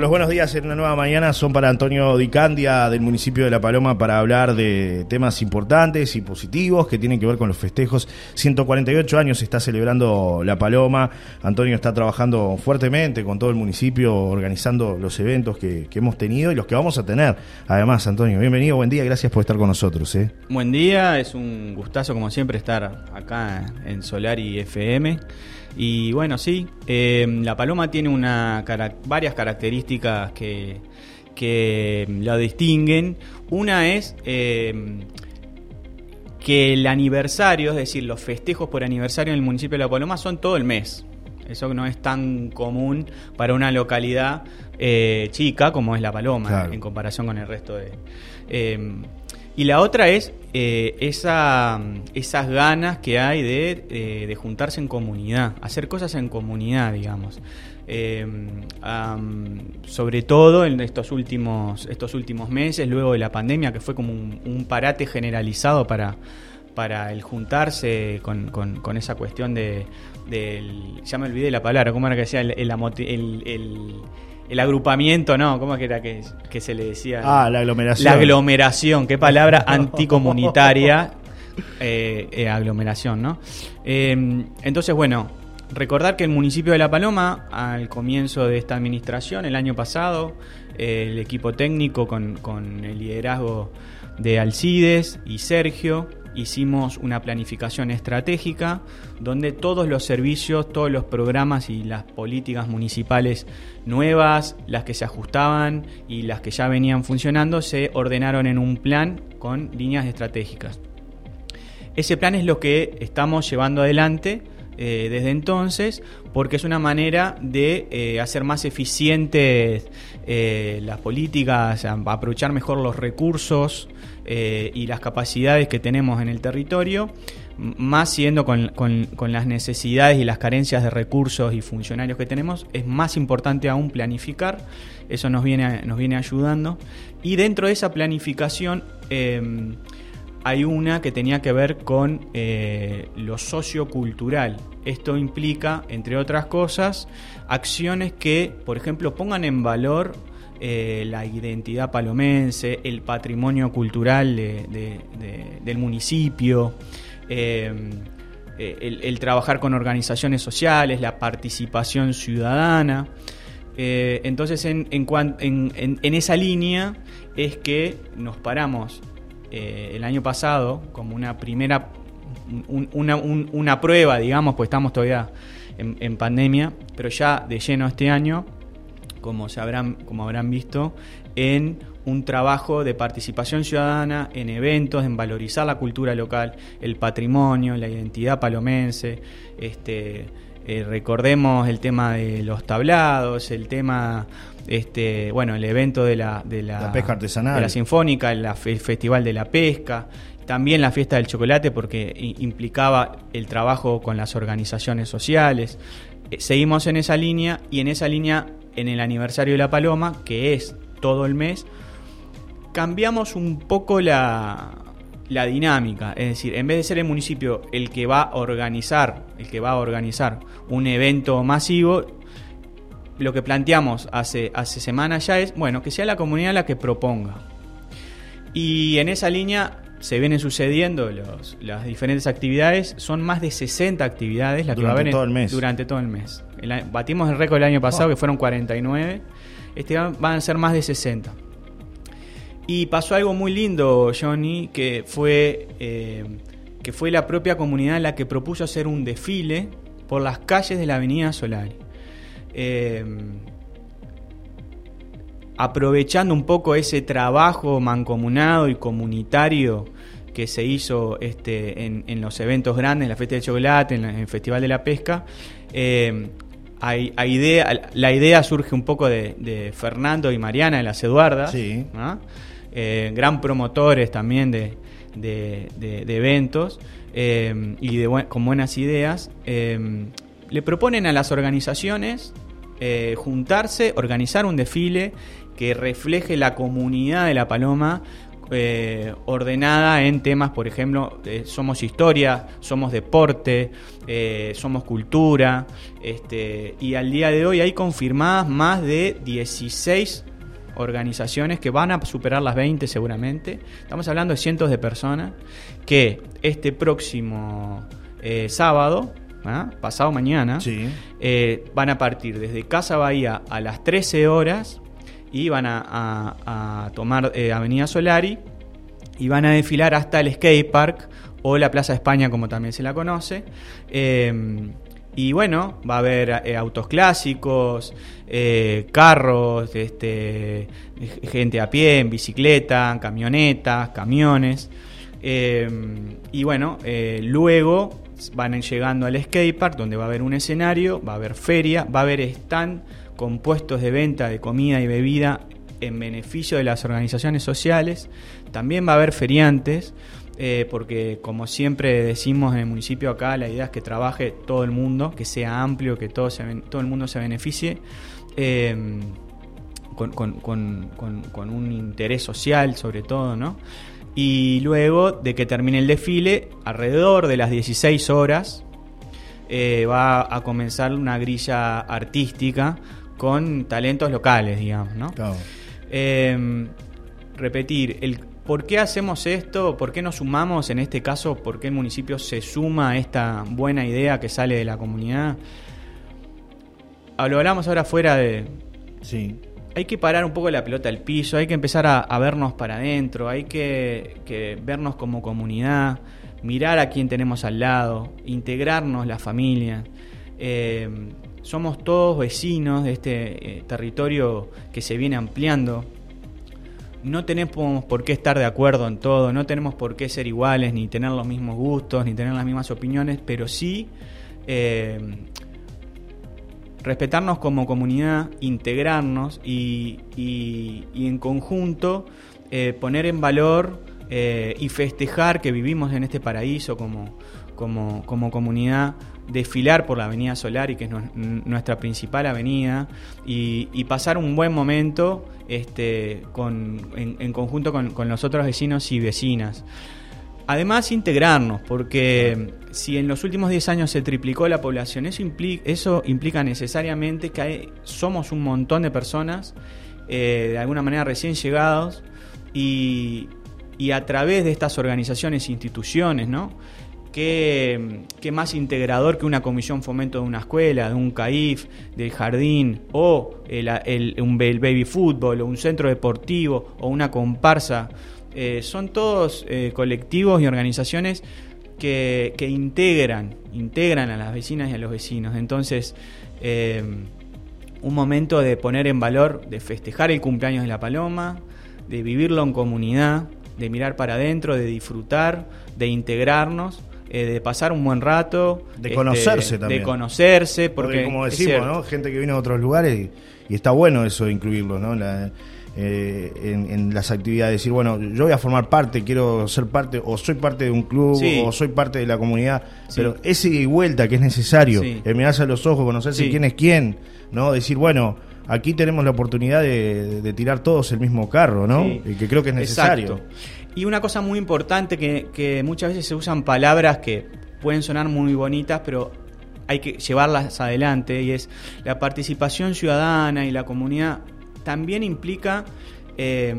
Los buenos días en una nueva mañana son para Antonio Dicandia del municipio de La Paloma para hablar de temas importantes y positivos que tienen que ver con los festejos. 148 años está celebrando La Paloma. Antonio está trabajando fuertemente con todo el municipio organizando los eventos que, hemos tenido y los que vamos a tener. Además, Antonio, bienvenido, buen día, gracias por estar con nosotros. ¿eh? Buen día, es un gustazo como siempre estar acá en Solar y FM. Y bueno, sí, eh, la paloma tiene una, varias características que, que la distinguen. Una es eh, que el aniversario, es decir, los festejos por aniversario en el municipio de La Paloma son todo el mes. Eso no es tan común para una localidad eh, chica como es La Paloma, en comparación con el resto de... Y la otra es eh, esa, esas ganas que hay de, eh, juntarse en comunidad, hacer cosas en comunidad, digamos. Eh, sobre todo en estos últimos, estos últimos meses, luego de la pandemia, que fue como un, parate generalizado para, para el juntarse con, con, esa cuestión de, del... Ya me olvidé la palabra, ¿cómo era que decía? el, el el agrupamiento, ¿no? ¿Cómo era que, se le decía? Ah, la aglomeración. La aglomeración, qué palabra anticomunitaria. Eh, eh, aglomeración, ¿no? Em, entonces, bueno, recordar que el municipio de La Paloma, al comienzo de esta administración, el año pasado, el equipo técnico con, con el liderazgo de Alcides y Sergio, hicimos una planificación estratégica donde todos los servicios, todos los programas y las políticas municipales nuevas, las que se ajustaban y las que ya venían funcionando, se ordenaron en un plan con líneas estratégicas. Ese plan es lo que estamos llevando adelante eh, desde entonces, porque es una manera de eh, hacer más eficientes eh, las políticas, aprovechar mejor los recursos y las capacidades que tenemos en el territorio, más siendo con, las necesidades y las carencias de recursos y funcionarios que tenemos, es más importante aún planificar, eso nos viene, nos viene ayudando, y dentro de esa planificación, hay una que tenía que ver con lo sociocultural. Esto implica, entre otras cosas, acciones que, por ejemplo, pongan en valor eh, la identidad palomense, el patrimonio cultural del municipio, eh, el, trabajar con organizaciones sociales, la participación ciudadana. entonces, en, esa línea es que nos paramos eh, el año pasado como una primera, una, prueba, digamos, pues estamos todavía en, pandemia, pero ya de lleno este año, como, se habrán, como habrán visto, en un trabajo de participación ciudadana en eventos, en valorizar la cultura local, el patrimonio, la identidad palomense, este, eh, recordemos el tema de los tablados, el tema este, bueno, el evento de la, de la, pesca artesanal, de la sinfónica, el, festival de la pesca, también la fiesta del chocolate porque implicaba el trabajo con las organizaciones sociales. Eh, seguimos en esa línea y en esa línea, en el aniversario de la Paloma, que es todo el mes, cambiamos un poco la, la dinámica, es decir, en vez de ser el municipio el que va a organizar, el que va a organizar un evento masivo, lo que planteamos hace, hace semanas ya es, bueno, que sea la comunidad la que proponga. Y en esa línea se vienen sucediendo los, las diferentes actividades. Son más de 60 actividades las durante que va a todo el mes. Durante todo el mes. batimos el récord el año pasado, oh. que fueron 49. Este van a ser más de 60. Y pasó algo muy lindo, Johnny, que fue, eh, que fue la propia comunidad la que propuso hacer un desfile por las calles de la Avenida Solari. Em, aprovechando un poco ese trabajo mancomunado y comunitario que se hizo este, en, los eventos grandes, en la Fiesta del Chocolate, en, el Festival de la Pesca, hay, idea, la idea surge un poco de, Fernando y Mariana de las Eduardas, eh, gran promotores también de, eventos em, y con buenas ideas le proponen a las organizaciones eh, juntarse, organizar un desfile que refleje la comunidad de La Paloma eh, ordenada en temas, por ejemplo, eh, somos historia, somos deporte, eh, somos cultura, este, y al día de hoy hay confirmadas más de 16 organizaciones que van a superar las 20 seguramente. Estamos hablando de cientos de personas que este próximo sábado, ¿ah? pasado mañana, van a partir desde Casa Bahía a las 13 horas y van a, tomar eh, Avenida Solari y van a desfilar hasta el Skate Park o la Plaza España como también se la conoce. Eh, y bueno, va a haber eh, autos clásicos, carros, este, gente a pie, en bicicleta, camionetas, camiones. y bueno, luego van llegando al skatepark donde va a haber un escenario, va a haber feria, va a haber stand con puestos de venta de comida y bebida en beneficio de las organizaciones sociales. También va a haber feriantes, eh, porque como siempre decimos en el municipio acá, la idea es que trabaje todo el mundo, que sea amplio, que todo, todo el mundo se beneficie. Eh, con, con, un interés social sobre todo, ¿no? Y luego de que termine el desfile, alrededor de las 16 horas, eh, va a comenzar una grilla artística con talentos locales, digamos, ¿no? Em, repetir, el por qué hacemos esto, por qué nos sumamos, en este caso, por qué el municipio se suma a esta buena idea que sale de la comunidad. Lo hablamos ahora fuera de... Sí. Hay que parar un poco la pelota al piso, hay que empezar a, vernos para adentro, hay que, vernos como comunidad, mirar a quién tenemos al lado, integrarnos la familia. Eh, somos todos vecinos de este eh, territorio que se viene ampliando. No tenemos por qué estar de acuerdo en todo, no tenemos por qué ser iguales, ni tener los mismos gustos, ni tener las mismas opiniones, pero sí eh, respetarnos como comunidad, integrarnos y, en conjunto eh, poner en valor y festejar que vivimos en este paraíso como, como, como comunidad desfilar por la Avenida Solar y que es nuestra principal avenida, y, pasar un buen momento este, con, en, conjunto con, los otros vecinos y vecinas. Además, integrarnos, porque si en los últimos 10 años se triplicó la población, eso implica, eso implica necesariamente que somos un montón de personas, eh, de alguna manera recién llegados, y, y a través de estas organizaciones e instituciones, ¿no? Qué, más integrador que una comisión fomento de una escuela, de un CAIF, del jardín, o un baby fútbol, o un centro deportivo, o una comparsa. Eh, son todos eh, colectivos y organizaciones que, integran, integran a las vecinas y a los vecinos. Entonces, eh, un momento de poner en valor, de festejar el cumpleaños de la paloma, de vivirlo en comunidad, de mirar para adentro, de disfrutar, de integrarnos eh, de pasar un buen rato. De conocerse también. De conocerse, porque, como decimos, ¿no? Gente que viene de otros lugares y, está bueno eso de incluirlos, ¿no? Eh, en, las actividades, decir, bueno, yo voy a formar parte, quiero ser parte, o soy parte de un club, o soy parte de la comunidad, pero ese y vuelta que es necesario, el mirarse a los ojos, conocerse quién es quién, ¿no? Decir, bueno, aquí tenemos la oportunidad de, tirar todos el mismo carro, ¿no? Y que creo que es necesario. Y una cosa muy importante que, muchas veces se usan palabras que pueden sonar muy bonitas, pero hay que llevarlas adelante, y es la participación ciudadana y la comunidad también implica eh,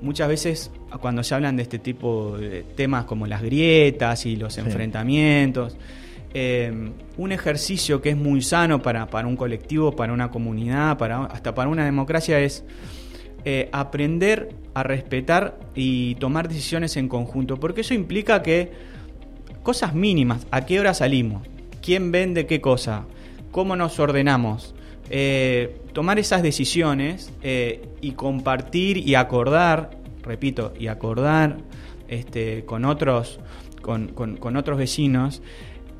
muchas veces cuando se hablan de este tipo de temas como las grietas y los enfrentamientos, eh, un ejercicio que es muy sano para, para un colectivo, para una comunidad, para, hasta para una democracia es eh, aprender a respetar y tomar decisiones en conjunto, porque eso implica que cosas mínimas, a qué hora salimos, quién vende qué cosa, cómo nos ordenamos, eh, tomar esas decisiones eh, y compartir y acordar, repito, y acordar este, con, otros, con, otros vecinos,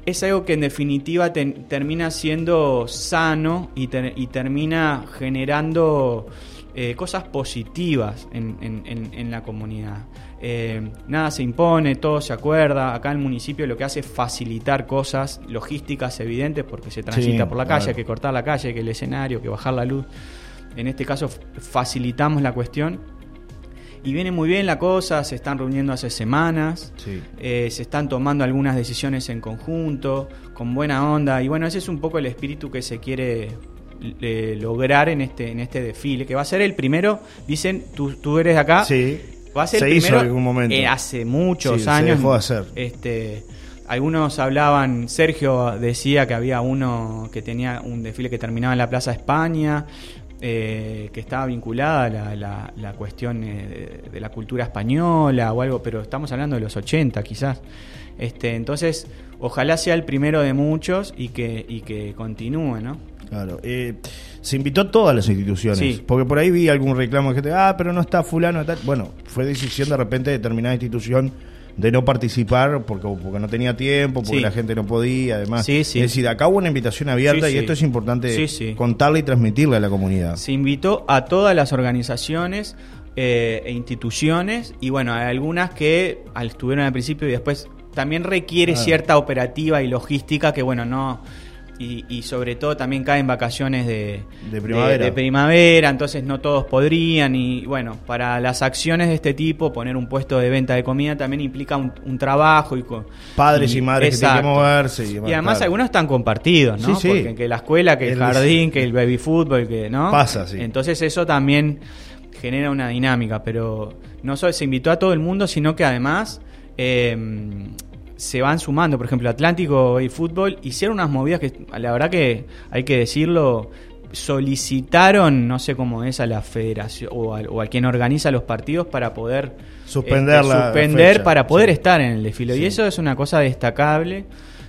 es algo que en definitiva termina siendo sano y, y termina generando eh, cosas positivas en, la comunidad. Eh, nada se impone, todo se acuerda. Acá el municipio lo que hace es facilitar cosas logísticas evidentes porque se transita por la calle, hay que cortar la calle, que el escenario, que bajar la luz. En este caso facilitamos la cuestión y viene muy bien la cosa, se están reuniendo hace semanas, eh, se están tomando algunas decisiones en conjunto, con buena onda, y bueno, ese es un poco el espíritu que se quiere eh, lograr en este, en este desfile, que va a ser el primero, dicen, tú, tú eres de acá, sí. va a ser se el primero hizo en algún momento. eh, hace muchos Sí, se años. dejó de hacer. Este, algunos hablaban, Sergio decía que había uno que tenía un desfile que terminaba en la Plaza España, eh, que estaba vinculada a la, la- la cuestión eh, de, de la cultura española o algo, pero estamos hablando de los 80 quizás. Este, entonces, ojalá sea el primero de muchos y que, y que continúe, ¿no? Claro. eh, se invitó a todas las instituciones. Sí. Porque por ahí vi algún reclamo de gente, ah, pero no está fulano. Tal. Bueno, fue decisión de repente de determinada institución de no participar porque, porque no tenía tiempo, porque Sí. la gente no podía, además. Sí, sí. Es decir, acá hubo una invitación abierta y esto es importante contarle y transmitirle a la comunidad. Se invitó a todas las organizaciones eh, e instituciones y bueno, hay algunas que estuvieron al principio y después también requiere Claro. cierta operativa y logística que bueno, no... Y, y sobre todo también caen vacaciones de, De primavera. de primavera, entonces no todos podrían y bueno, para las acciones de este tipo, poner un puesto de venta de comida también implica un, un trabajo y con Padres y madres que tienen que Exacto. moverse y Y además algunos están compartidos, ¿no? Sí, sí. Porque que la escuela, que el, El- jardín, que el baby fútbol, que no. Pasa, sí. Entonces eso también genera una dinámica, pero no solo se invitó a todo el mundo, sino que además eh, se van sumando. Por ejemplo, Atlántico y Fútbol hicieron unas movidas que, la verdad que hay que decirlo, solicitaron, no sé cómo es, a la federación o al quien organiza los partidos para poder Suspender la suspender fecha, para poder sí. estar en el desfile. Sí. Y eso es una cosa destacable.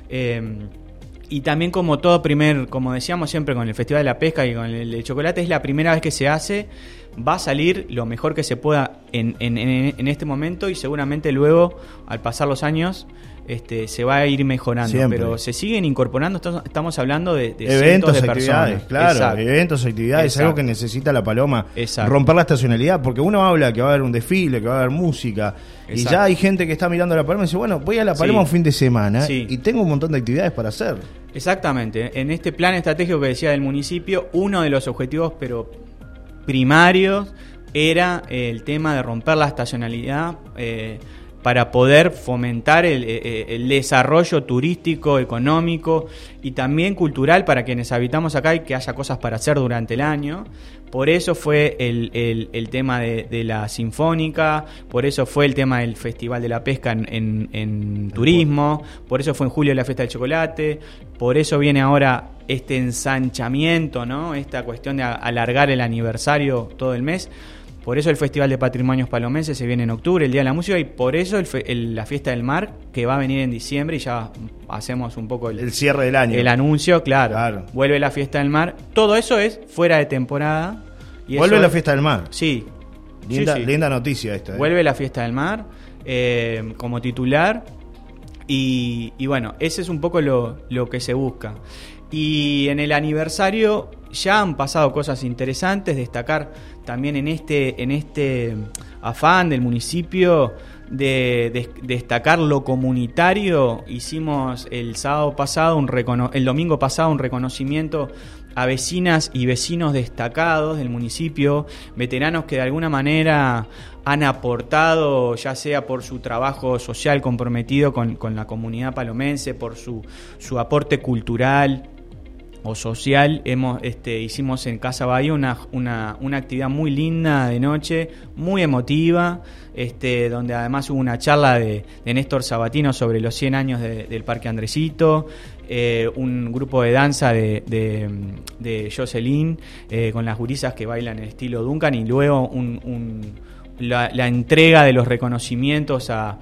Eh, y también como todo primer, como decíamos siempre con el Festival de la Pesca y con el de chocolate, es la primera vez que se hace, va a salir lo mejor que se pueda en, en- en- en este momento y seguramente luego, al pasar los años, este, se va a ir mejorando. Siempre. Pero se siguen incorporando, estamos, hablando de, de Eventos, de actividades, personas. claro, Exacto. eventos, actividades, Exacto. algo que necesita la paloma, Exacto. romper la estacionalidad, porque uno habla que va a haber un desfile, que va a haber música, y ya hay gente que está mirando la paloma y dice, bueno, voy a la paloma Sí. un fin de semana Sí. y tengo un montón de actividades para hacer. Exactamente. En este plan estratégico que decía del municipio, uno de los objetivos, pero primarios, era el tema de romper la estacionalidad eh, para poder fomentar el, eh, el desarrollo turístico, económico y también cultural para quienes habitamos acá y que haya cosas para hacer durante el año. Por eso fue el, el- el tema de, de la sinfónica, por eso fue el tema del Festival de la Pesca en, en- en turismo, por eso fue en julio la fiesta del chocolate, por eso viene ahora este ensanchamiento, ¿no? Esta cuestión de alargar el aniversario todo el mes. Por eso el Festival de Patrimonios Palomenses se viene en octubre, el Día de la Música, y por eso el fe- el- la Fiesta del Mar, que va a venir en diciembre, y ya hacemos un poco el, El cierre del año. el anuncio, claro. Claro. Vuelve la Fiesta del Mar. Todo eso es fuera de temporada. y Vuelve la es- fiesta del mar. Sí. Linda, Sí, sí. linda noticia esta. ¿eh? Vuelve la Fiesta del Mar eh, como titular. Y, y bueno, ese es un poco lo, lo que se busca. Y en el aniversario ya han pasado cosas interesantes, destacar también en este, en este afán del municipio de, de- destacar lo comunitario, hicimos el sábado pasado, un recono- el domingo pasado un reconocimiento a vecinas y vecinos destacados del municipio, veteranos que de alguna manera han aportado, ya sea por su trabajo social comprometido con, con la comunidad palomense, por su, su aporte cultural o social. Hemos, este, hicimos en Casa Bahía una, una, una actividad muy linda de noche, muy emotiva, este, donde además hubo una charla de, Néstor Sabatino sobre los 100 años de- del Parque Andresito, eh, un grupo de danza de, de, de Jocelyn eh, con las gurisas que bailan en estilo Duncan y luego un- la, la entrega de los reconocimientos a,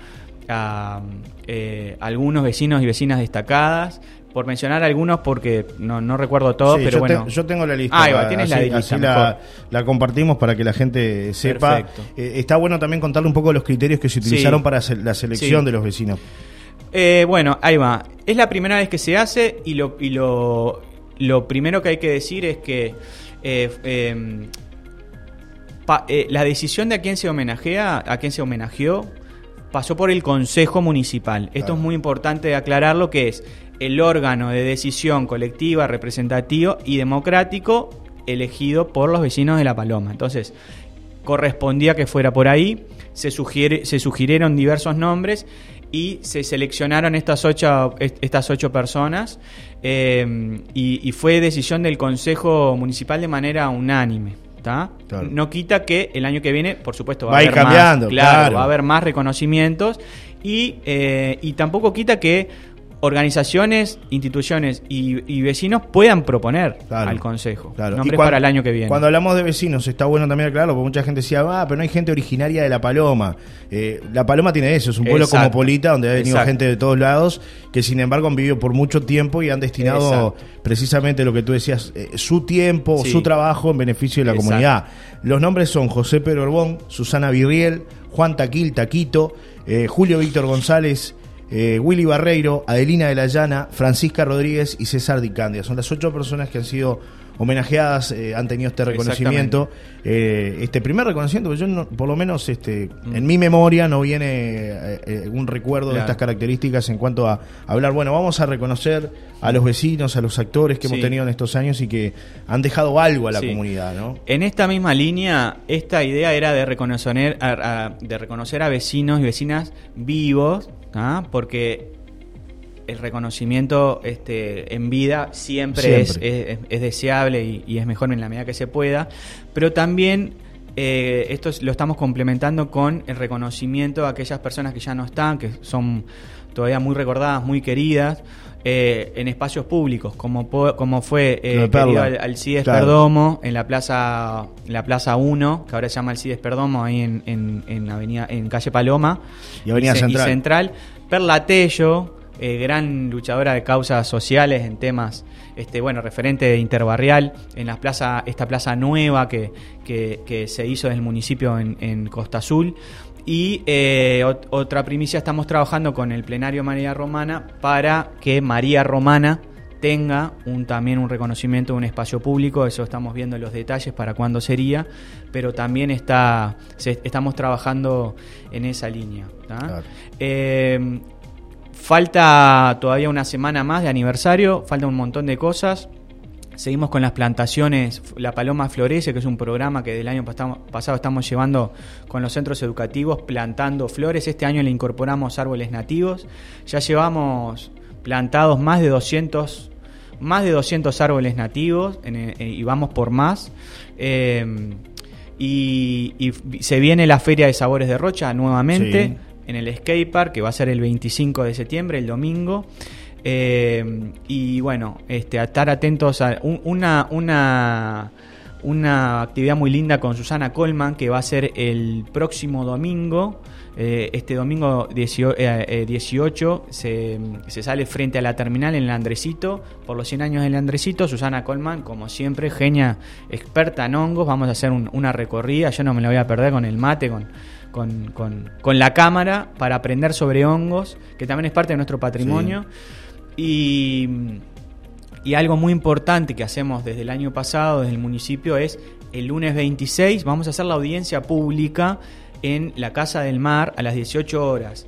a, eh, algunos vecinos y vecinas destacadas. Por mencionar algunos, porque no, no recuerdo todo, Sí, pero yo, bueno. te- yo tengo la lista. Ahí va, tienes así, la lista, así la, compartimos para que la gente sepa. Eh, está bueno también contarle un poco los criterios que se utilizaron Sí. para la selección Sí. de los vecinos. Eh, bueno, ahí va. Es la primera vez que se hace y lo, y lo, lo primero que hay que decir es que eh, pa- eh, la decisión de a quién se homenajea, a quién se homenajeó, pasó por el Consejo Municipal. Esto Claro. es muy importante aclarar lo que es el órgano de decisión colectiva, representativo y democrático elegido por los vecinos de La Paloma. Entonces, correspondía que fuera por ahí. Se, sugiere, se sugirieron diversos nombres y se seleccionaron estas ocho, estas ocho personas eh, y, fue decisión del Consejo Municipal de manera unánime. No quita que el año que viene, por supuesto, va, a haber cambiando, más, claro, va a haber más reconocimientos y, eh, y tampoco quita que organizaciones, instituciones y, vecinos puedan proponer al Consejo claro. nombres para el año que viene. Cuando hablamos de vecinos, está bueno también aclararlo, porque mucha gente decía, ah, pero no hay gente originaria de La Paloma. Eh, la Paloma tiene eso, es un pueblo como Polita, donde ha venido gente de todos lados, que sin embargo han vivido por mucho tiempo y han destinado precisamente lo que tú decías, eh, su tiempo, su trabajo en beneficio de la comunidad. Los nombres son José Pedro Orbón, Susana Virriel, Juan Taquil, Taquito, eh, Julio Víctor González, eh, Willy Barreiro, Adelina de la Llana, Francisca Rodríguez y César Dicandia. Son las ocho personas que han sido homenajeadas, eh, han tenido este reconocimiento. Eh, este primer reconocimiento, yo no, por lo menos este, mm. en mi memoria no viene un recuerdo de estas características en cuanto a hablar, bueno, vamos a reconocer a los vecinos, a los actores que hemos tenido en estos años y que han dejado algo a la comunidad. ¿no? En esta misma línea, esta idea era de reconocer, de reconocer a vecinos y vecinas vivos ¿ah? porque el reconocimiento este, en vida siempre, Es, deseable y, es mejor en la medida que se pueda, pero también eh, esto lo estamos complementando con el reconocimiento a aquellas personas que ya no están, que son todavía muy recordadas, muy queridas, eh, en espacios públicos, como, como fue eh, Alcides Perdomo en la plaza la plaza 1, que ahora se llama Alcides Perdomo, ahí en, en, avenida, en calle Paloma y Avenida Central. Central. Perla Tello, eh, gran luchadora de causas sociales en temas, este, bueno, referente de interbarrial, en la plaza, esta plaza nueva que, que, se hizo en el municipio en, en Costa Azul. Y eh, otra primicia, estamos trabajando con el plenario María Romana para que María Romana tenga un, también un reconocimiento de un espacio público, eso estamos viendo los detalles para cuándo sería, pero también está, estamos trabajando en esa línea. Eh, falta todavía una semana más de aniversario, falta un montón de cosas. Seguimos con las plantaciones, La Paloma Florece, que es un programa que del año pasado estamos llevando con los centros educativos, plantando flores. Este año le incorporamos árboles nativos. Ya llevamos plantados más de 200, más de 200 árboles nativos eh, y vamos por más. Eh, y, se viene la Feria de Sabores de Rocha nuevamente en el Skate que va a ser el 25 de septiembre, el domingo. Eh, y bueno, este, estar atentos a una, una, una actividad muy linda con Susana Colman que va a ser el próximo domingo. Eh, este domingo 18, eh, se, se, sale frente a la terminal en el por los 100 años del Andresito. Susana Colman, como siempre, genia experta en hongos. Vamos a hacer una recorrida. Yo no me la voy a perder con el mate, con, con, con, la cámara, para aprender sobre hongos, que también es parte de nuestro patrimonio. Y, algo muy importante que hacemos desde el año pasado, desde el municipio, es el lunes 26 vamos a hacer la audiencia pública en la Casa del Mar a las 18 horas.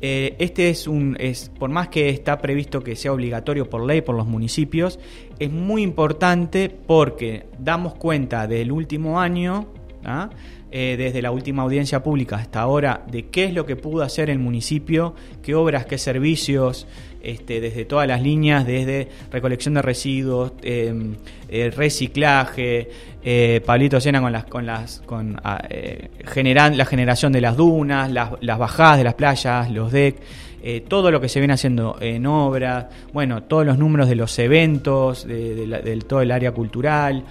Eh, este es un, es, por más que está previsto que sea obligatorio por ley por los municipios, es muy importante porque damos cuenta del último año, ¿ah? eh, desde la última audiencia pública hasta ahora, de qué es lo que pudo hacer el municipio, qué obras, qué servicios, este, desde todas las líneas, desde recolección de residuos, em, eh, reciclaje, eh, Pablito Sena con las, con las, con ah, eh, generan, la generación de las dunas, las, bajadas de las playas, los decks. todo lo que se viene haciendo en obras, bueno, todos los números de los eventos, de, todo el área cultural,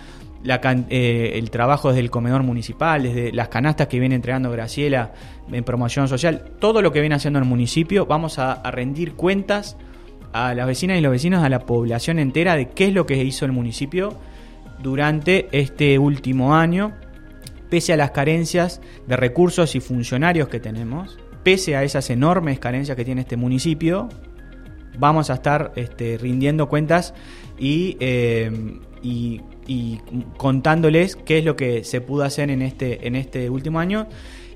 el trabajo desde el comedor municipal, desde las canastas que viene entregando Graciela en promoción social, todo lo que viene haciendo el municipio, vamos a, rendir cuentas a las vecinas y los vecinos, a la población entera de qué es lo que hizo el municipio durante este último año, pese a las carencias de recursos y funcionarios que tenemos, pese a esas enormes carencias que tiene este municipio, vamos a estar este, rindiendo cuentas y, eh, y, y, contándoles qué es lo que se pudo hacer en este, en este último año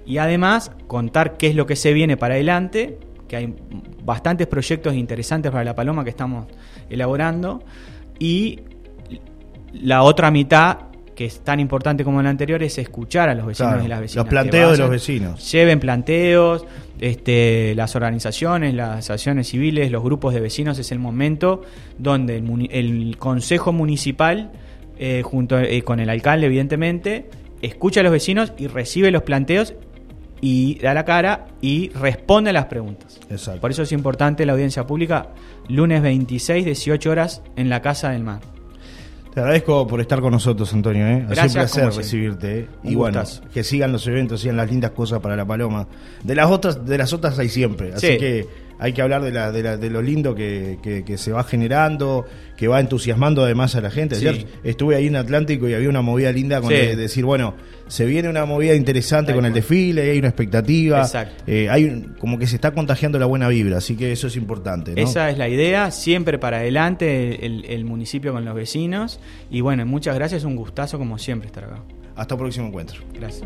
y además contar qué es lo que se viene para adelante, que hay bastantes proyectos interesantes para La Paloma que estamos elaborando y la otra mitad que es tan importante como el anterior, es escuchar a los vecinos Claro, y las vecinas. los planteos de los vecinos. Lleven planteos, este, las organizaciones, las asociaciones civiles, los grupos de vecinos, es el momento donde el Consejo Municipal, eh, junto eh, con el alcalde, evidentemente, escucha a los vecinos y recibe los planteos y da la cara y responde a las preguntas. Exacto. Por eso es importante la audiencia pública, lunes 26, 18 horas, en la Casa del Mar. Te agradezco por estar con nosotros, Antonio. ¿eh? Gracias, un placer recibirte. ¿eh? Y bueno, que sigan los eventos, sigan las lindas cosas para la paloma. De las otras, de las otras hay siempre. Así Sí. que hay que hablar de, la, de, la- de lo lindo que, que- que se va generando, que va entusiasmando además a la gente. Sí. Estuve ahí en Atlántico y había una movida linda con Sí. de- decir, bueno, se viene una movida interesante con el desfile, hay una expectativa. Exacto. Eh, hay un- como que se está contagiando la buena vibra, así que eso es importante. ¿no? Esa es la idea, siempre para adelante el, el municipio con los vecinos. Y bueno, muchas gracias, un gustazo como siempre estar acá. Hasta el próximo encuentro. Gracias.